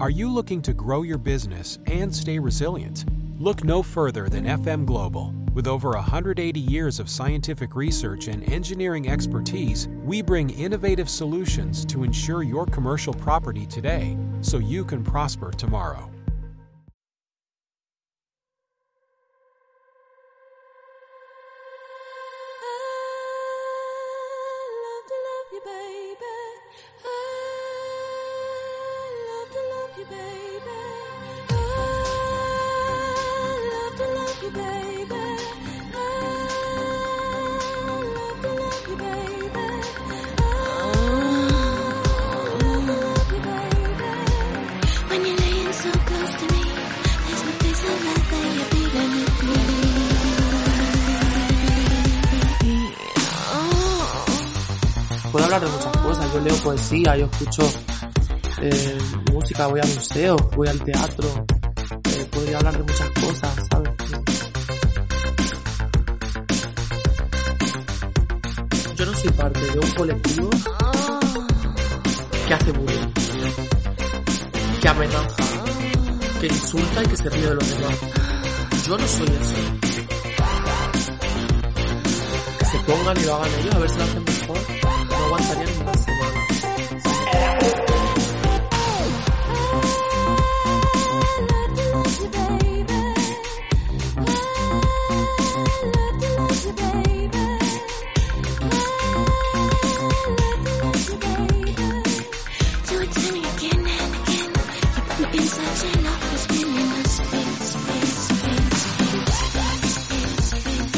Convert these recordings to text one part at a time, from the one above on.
Are you looking to grow your business and stay resilient? Look no further than FM Global. With over 180 years of scientific research and engineering expertise, we bring innovative solutions to ensure your commercial property today so you can prosper tomorrow. Puedo hablar de muchas cosas. Yo leo poesía, yo escucho eh, música, voy a museos, voy al teatro. Eh, podría hablar de muchas cosas, ¿sabes? Yo no soy parte de un colectivo que hace bullying, que amenaza, que insulta y que se ríe de los demás. Yo no soy eso. Que se pongan y lo hagan ellos a ver si lo hacen mejor aguantarían.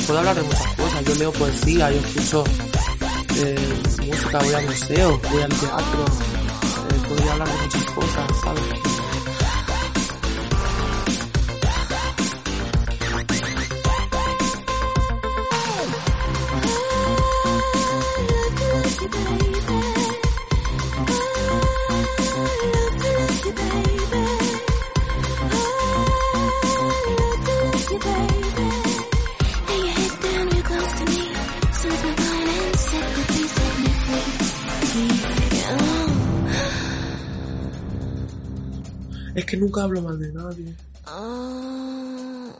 Puedo hablar de muchas cosas, yo leo poesía, yo escucho eh, música, voy a museos, voy al teatro. Eh, podría hablar de muchas cosas, ¿sabes? Es que nunca hablo mal de nadie. Oh,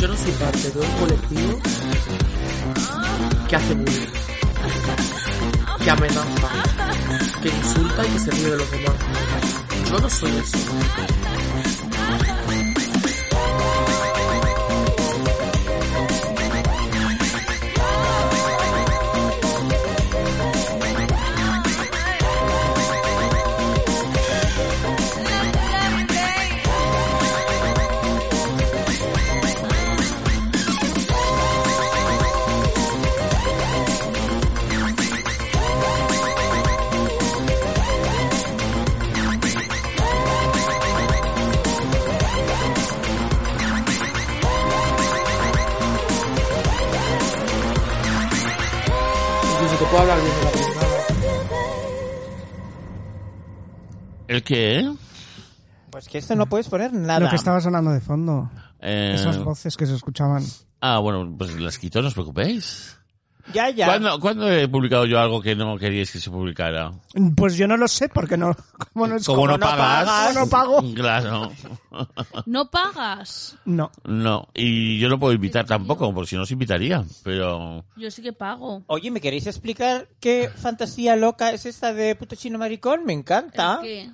Yo no soy parte de un colectivo que hace bullying, que amenaza, que insulta y que se ríe de los demás. Yo no soy eso. Incluso te puedo hablar bien de la privada. ¿El qué? Pues que esto no puedes poner nada. Lo que estaba sonando de fondo. Eh, Esas voces que se escuchaban. Ah, bueno, pues las quito, no os preocupéis. Ya, ya. ¿Cuándo, cuándo he publicado yo algo que no queríais que se publicara? Pues yo no lo sé porque no, como no, Como no no pagas. pagas. como no pago. Claro. No pagas. No. No. Y yo no puedo invitar tampoco, porque si no os invitaría. Pero. Yo sí que pago. Oye, ¿me queréis explicar qué fantasía loca es esta de puto chino maricón? Me encanta. ¿Qué?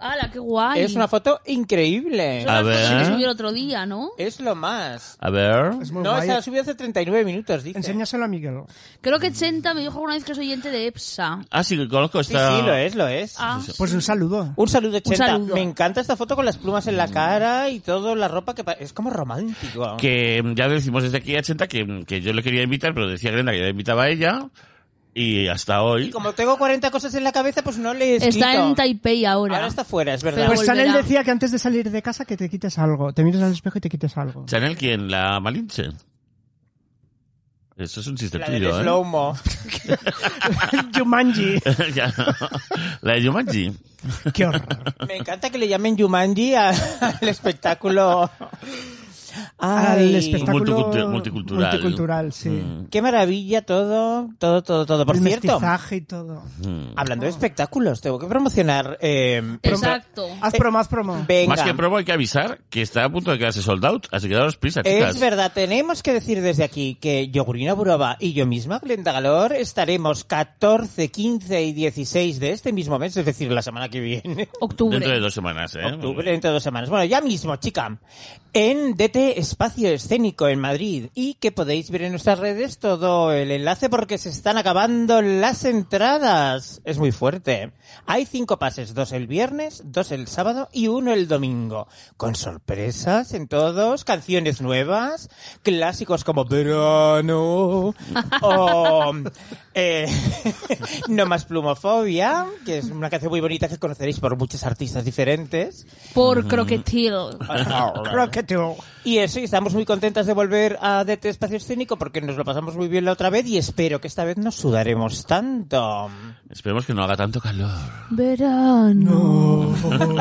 ¡Hala, qué guay! Es una foto increíble. Eso A foto ver. que subí el otro día, ¿no? Es lo más. A ver. Es muy No, guay. esa la subí hace 39 minutos, dice. Enséñaselo a Miguel. Creo que Chenta me dijo alguna vez que es oyente de EPSA. Ah, sí, que conozco Sí, esta. sí, lo es, lo es. Ah, Pues un saludo. Un saludo, Chenta. saludo. Me encanta esta foto con las plumas en la cara y todo, la ropa que pa- es como romántico. Que ya decimos desde aquí a 80 que, que yo le quería invitar, pero decía Glenda que ya le invitaba a ella. Y hasta Y hoy. como tengo 40 cosas en la cabeza, pues no le está en Taipei ahora. Ahora está fuera, es verdad. Pero Pues Chanel decía que antes de salir de casa que te quites algo. Te mires al espejo y te quites algo. ¿Chanel quién? ¿La Malinche? Eso es un chiste tuyo, ¿eh? slow-mo. Jumanji. Ya. La de Jumanji. Qué horror. Me encanta que le llamen Jumanji al espectáculo. Al Ay, espectáculo Multicultu- multicultural. multicultural, sí. Mm, Qué maravilla todo, todo, todo, todo. Por el cierto, mestizaje y todo. mm. hablando de espectáculos, tengo que promocionar. Eh, Exacto. Haz promo, haz promo. venga. Más que promo hay que avisar que está a punto de quedarse sold out, así que daros prisa, chicas. Es verdad, tenemos que decir desde aquí que Yogurina Burova y yo misma, Glenda Galor, estaremos 14, 15 y 16 de este mismo mes, es decir, la semana que viene. Octubre. Dentro de dos semanas, ¿eh? Octubre, dentro de dos semanas. Bueno, ya mismo, chica. En DT Espacio Escénico en Madrid. Y que podéis ver en nuestras redes todo el enlace porque se están acabando las entradas. Es muy fuerte. Hay cinco pases, dos el viernes, dos el sábado y uno el domingo. Con sorpresas en todos, canciones nuevas, clásicos como Verano o eh, No más plumofobia, que es una canción muy bonita que conoceréis por muchos artistas diferentes. Por Croquetil. Rocketoo. Y eso, y estamos muy contentas de volver a DT Espacio Escénico porque nos lo pasamos muy bien la otra vez y espero que esta vez no sudaremos tanto. Esperemos que no haga tanto calor. Verano.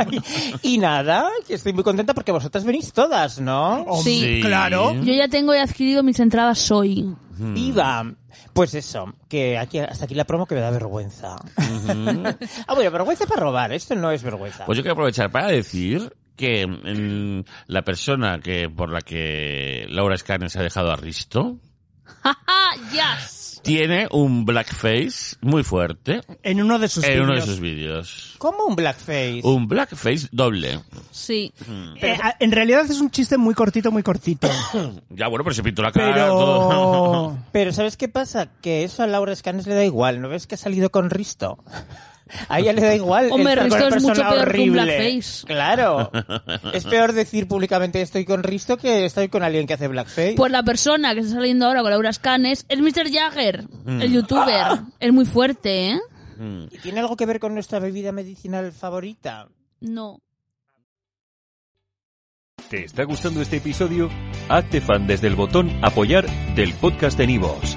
y nada, que estoy muy contenta porque vosotras venís todas, ¿no? Sí. Claro. Yo ya tengo y adquirido mis entradas hoy. Viva. Pues eso, que aquí hasta aquí la promo que me da vergüenza. ah, bueno, vergüenza para robar, esto no es vergüenza. Pues yo quiero aprovechar para decir que mm, la persona que por la que Laura Scanner se ha dejado a Risto ¡Ah, yes! tiene un blackface muy fuerte En uno de sus en uno de vídeos. sus vídeos. ¿Cómo un blackface? Un blackface doble. Sí. Eh, a- en realidad es un chiste muy cortito, muy cortito. Ya bueno, pero se pintó la cara. todo. Pero... Pero ¿sabes qué pasa? Que eso a Laura Scanes le da igual. ¿No ves que ha salido con Risto? A ella le da igual. Hombre, con Risto es mucho peor que un blackface. Claro. Es peor decir públicamente estoy con Risto que estoy con alguien que hace blackface. Pues la persona que está saliendo ahora con Laura Scanes es Mr. Jagger, el youtuber. Es muy fuerte, ¿eh? Mm. ¿Y ¿Tiene algo que ver con nuestra bebida medicinal favorita? No. ¿Te está gustando este episodio? Hazte fan desde el botón Apoyar del podcast de Nivos.